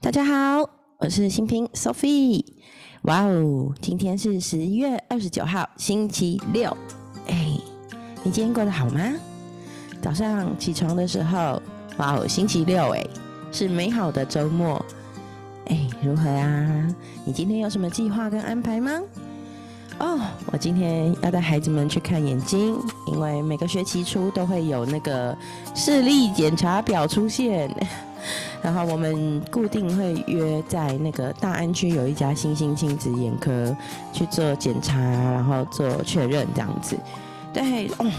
大家好，我是新平 Sophie。哇哦，今天是十一月二十九号，星期六。哎，你今天过得好吗？早上起床的时候，哇哦，星期六哎，是美好的周末。哎，如何啊？你今天有什么计划跟安排吗？哦，我今天要带孩子们去看眼睛，因为每个学期初都会有那个视力检查表出现。然后我们固定会约在那个大安区有一家新兴亲子眼科去做检查，然后做确认这样子。对，哦，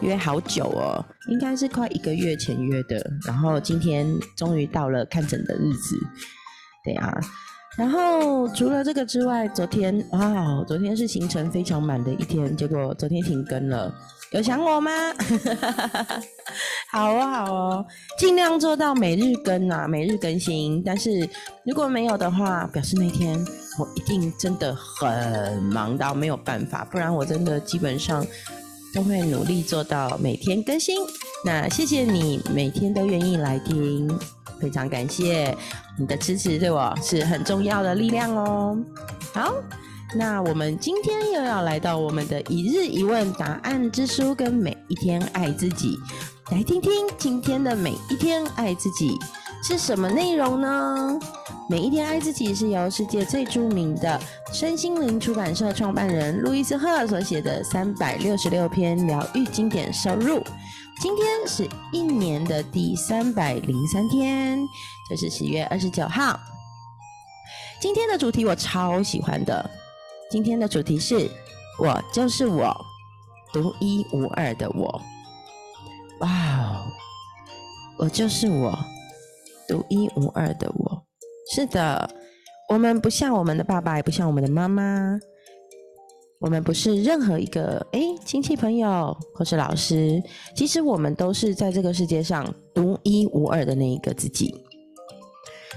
约好久哦，应该是快一个月前约的。然后今天终于到了看诊的日子。对啊，然后除了这个之外，昨天哇，昨天是行程非常满的一天，结果昨天停更了。有想我吗？好哦，好哦，尽量做到每日更啊，每日更新。但是如果没有的话，表示那天我一定真的很忙到没有办法，不然我真的基本上都会努力做到每天更新。那谢谢你每天都愿意来听，非常感谢你的支持，对我是很重要的力量哦。好。那我们今天又要来到我们的一日一问答案之书，跟每一天爱自己，来听听今天的每一天爱自己是什么内容呢？每一天爱自己是由世界最著名的身心灵出版社创办人路易斯赫所写的三百六十六篇疗愈经典收入。今天是一年的第三百零三天，就是十月二十九号。今天的主题我超喜欢的。今天的主题是“我就是我，独一无二的我”。哇哦，我就是我，独一无二的我。是的，我们不像我们的爸爸，也不像我们的妈妈。我们不是任何一个哎亲戚朋友或是老师，其实我们都是在这个世界上独一无二的那一个自己。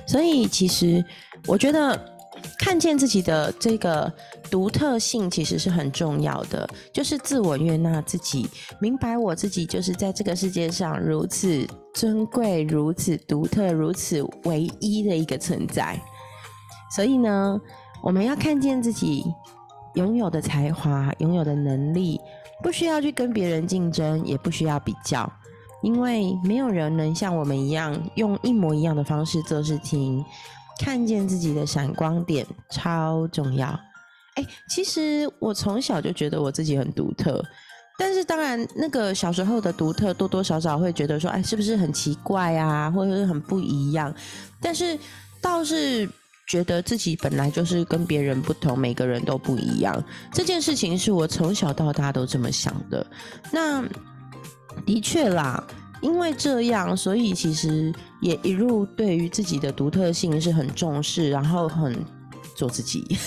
所以，其实我觉得。看见自己的这个独特性，其实是很重要的。就是自我悦纳自己，明白我自己就是在这个世界上如此尊贵、如此独特、如此唯一的一个存在。所以呢，我们要看见自己拥有的才华、拥有的能力，不需要去跟别人竞争，也不需要比较，因为没有人能像我们一样用一模一样的方式做事情。看见自己的闪光点超重要。哎，其实我从小就觉得我自己很独特，但是当然，那个小时候的独特多多少少会觉得说，哎，是不是很奇怪啊，或者是很不一样？但是倒是觉得自己本来就是跟别人不同，每个人都不一样。这件事情是我从小到大都这么想的。那的确啦。因为这样，所以其实也一路对于自己的独特性是很重视，然后很做自己。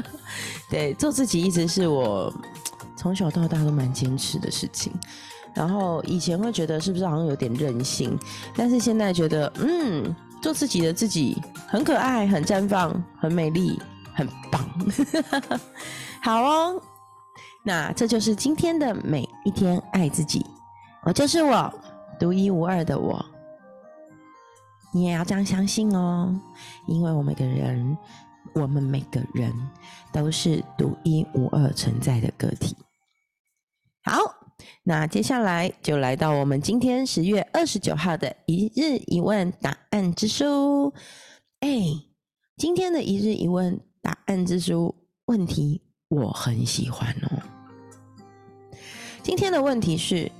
对，做自己一直是我从小到大都蛮坚持的事情。然后以前会觉得是不是好像有点任性，但是现在觉得，嗯，做自己的自己很可爱、很绽放、很美丽、很棒。好哦，那这就是今天的每一天爱自己，我就是我。独一无二的我，你也要这样相信哦，因为我们每个人，我们每个人都是独一无二存在的个体。好，那接下来就来到我们今天十月二十九号的一日一问答案之书。哎，今天的一日一问答案之书问题我很喜欢哦。今天的问题是。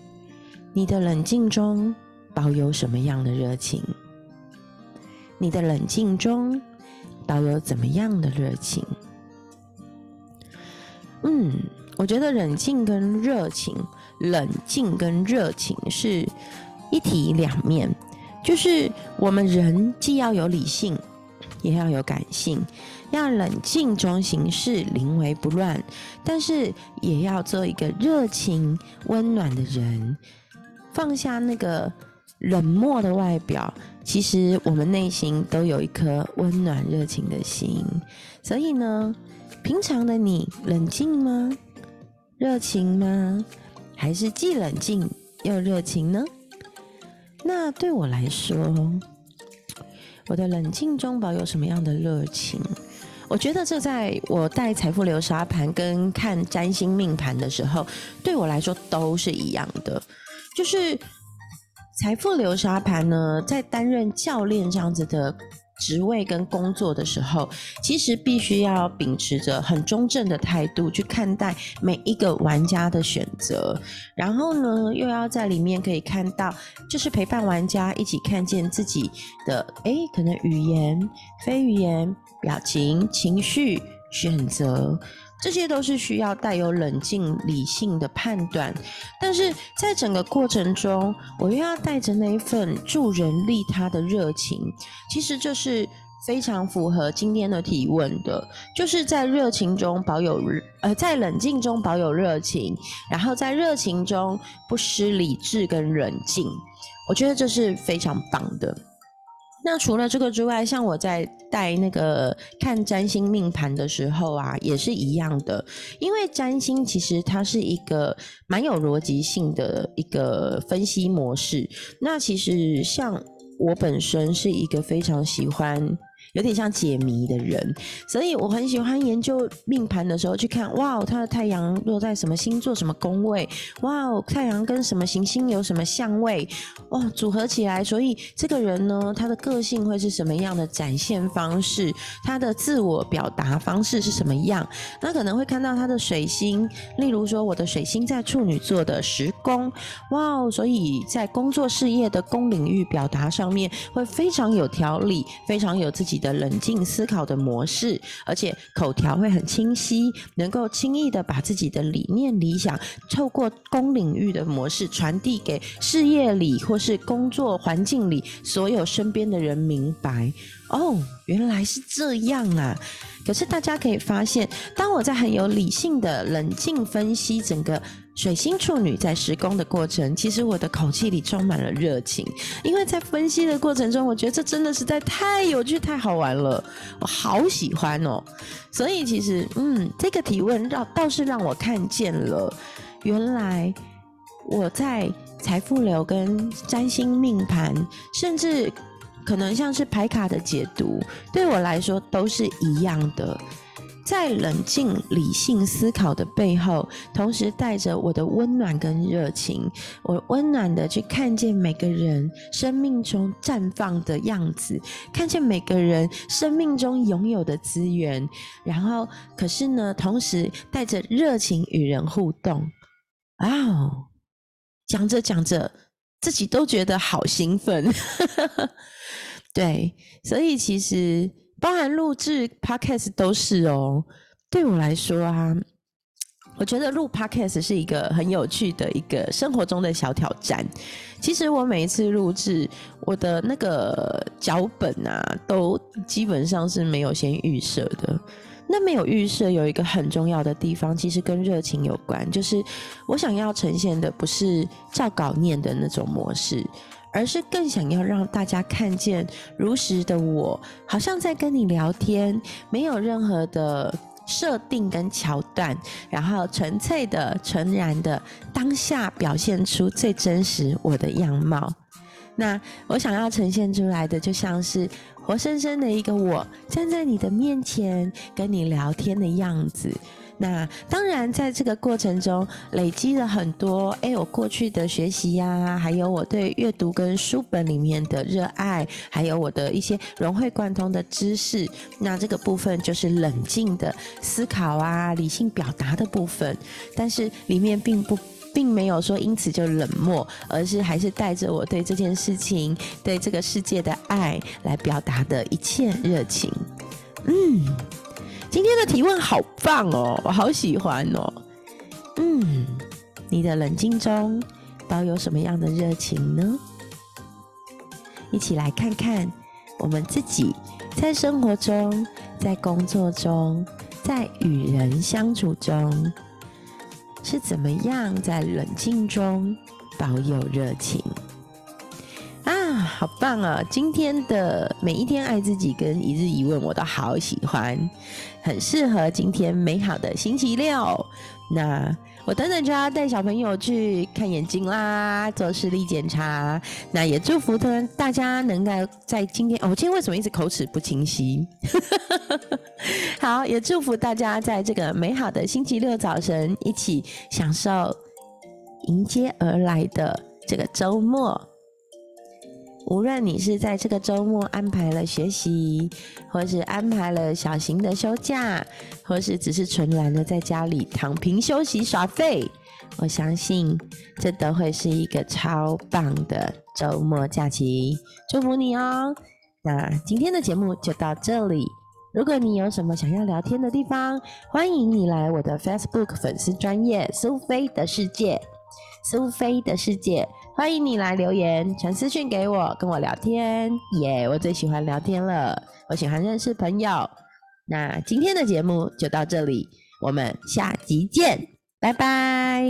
你的冷静中保有什么样的热情？你的冷静中保有怎么样的热情？嗯，我觉得冷静跟热情，冷静跟热情是一体两面，就是我们人既要有理性，也要有感性，要冷静中行事，临危不乱，但是也要做一个热情温暖的人。放下那个冷漠的外表，其实我们内心都有一颗温暖热情的心。所以呢，平常的你冷静吗？热情吗？还是既冷静又热情呢？那对我来说，我的冷静中保有什么样的热情？我觉得这在我带财富流沙盘跟看占星命盘的时候，对我来说都是一样的。就是财富流沙盘呢，在担任教练这样子的。职位跟工作的时候，其实必须要秉持着很中正的态度去看待每一个玩家的选择，然后呢，又要在里面可以看到，就是陪伴玩家一起看见自己的，诶，可能语言、非语言、表情、情绪、选择。这些都是需要带有冷静理性的判断，但是在整个过程中，我又要带着那一份助人利他的热情。其实这是非常符合今天的提问的，就是在热情中保有呃，在冷静中保有热情，然后在热情中不失理智跟冷静。我觉得这是非常棒的。那除了这个之外，像我在带那个看占星命盘的时候啊，也是一样的。因为占星其实它是一个蛮有逻辑性的一个分析模式。那其实像我本身是一个非常喜欢。有点像解谜的人，所以我很喜欢研究命盘的时候去看，哇，他的太阳落在什么星座、什么宫位，哇，太阳跟什么行星有什么相位，哇，组合起来，所以这个人呢，他的个性会是什么样的展现方式，他的自我表达方式是什么样？那可能会看到他的水星，例如说我的水星在处女座的时宫，哇，所以在工作事业的宫领域表达上面会非常有条理，非常有自己。的冷静思考的模式，而且口条会很清晰，能够轻易的把自己的理念、理想，透过公领域的模式传递给事业里或是工作环境里所有身边的人明白。哦，原来是这样啊！可是大家可以发现，当我在很有理性的冷静分析整个。水星处女在施工的过程，其实我的口气里充满了热情，因为在分析的过程中，我觉得这真的实在太有趣、太好玩了，我好喜欢哦。所以其实，嗯，这个提问让倒是让我看见了，原来我在财富流跟占星命盘，甚至可能像是牌卡的解读，对我来说都是一样的。在冷静理性思考的背后，同时带着我的温暖跟热情，我温暖的去看见每个人生命中绽放的样子，看见每个人生命中拥有的资源，然后可是呢，同时带着热情与人互动。哦，讲着讲着，自己都觉得好兴奋。对，所以其实。包含录制 podcast 都是哦，对我来说啊，我觉得录 podcast 是一个很有趣的一个生活中的小挑战。其实我每一次录制，我的那个脚本啊，都基本上是没有先预设的。那没有预设有一个很重要的地方，其实跟热情有关，就是我想要呈现的不是照稿念的那种模式。而是更想要让大家看见如实的我，好像在跟你聊天，没有任何的设定跟桥段，然后纯粹的、纯然的当下表现出最真实我的样貌。那我想要呈现出来的，就像是活生生的一个我站在你的面前跟你聊天的样子。那当然，在这个过程中累积了很多，哎，我过去的学习呀，还有我对阅读跟书本里面的热爱，还有我的一些融会贯通的知识。那这个部分就是冷静的思考啊，理性表达的部分。但是里面并不，并没有说因此就冷漠，而是还是带着我对这件事情、对这个世界的爱来表达的一切热情。嗯。今天的提问好棒哦，我好喜欢哦。嗯，你的冷静中保有什么样的热情呢？一起来看看我们自己在生活中、在工作中、在与人相处中是怎么样在冷静中保有热情。好棒啊！今天的每一天爱自己跟一日一问，我都好喜欢，很适合今天美好的星期六。那我等等就要带小朋友去看眼睛啦，做视力检查。那也祝福他大家能够在今天，哦，我今天为什么一直口齿不清晰？好，也祝福大家在这个美好的星期六早晨，一起享受迎接而来的这个周末。无论你是在这个周末安排了学习，或是安排了小型的休假，或是只是纯然的在家里躺平休息耍废，我相信这都会是一个超棒的周末假期。祝福你哦！那今天的节目就到这里。如果你有什么想要聊天的地方，欢迎你来我的 Facebook 粉丝专业苏菲的世界，苏菲的世界。欢迎你来留言、传私讯给我，跟我聊天耶！我最喜欢聊天了，我喜欢认识朋友。那今天的节目就到这里，我们下集见，拜拜。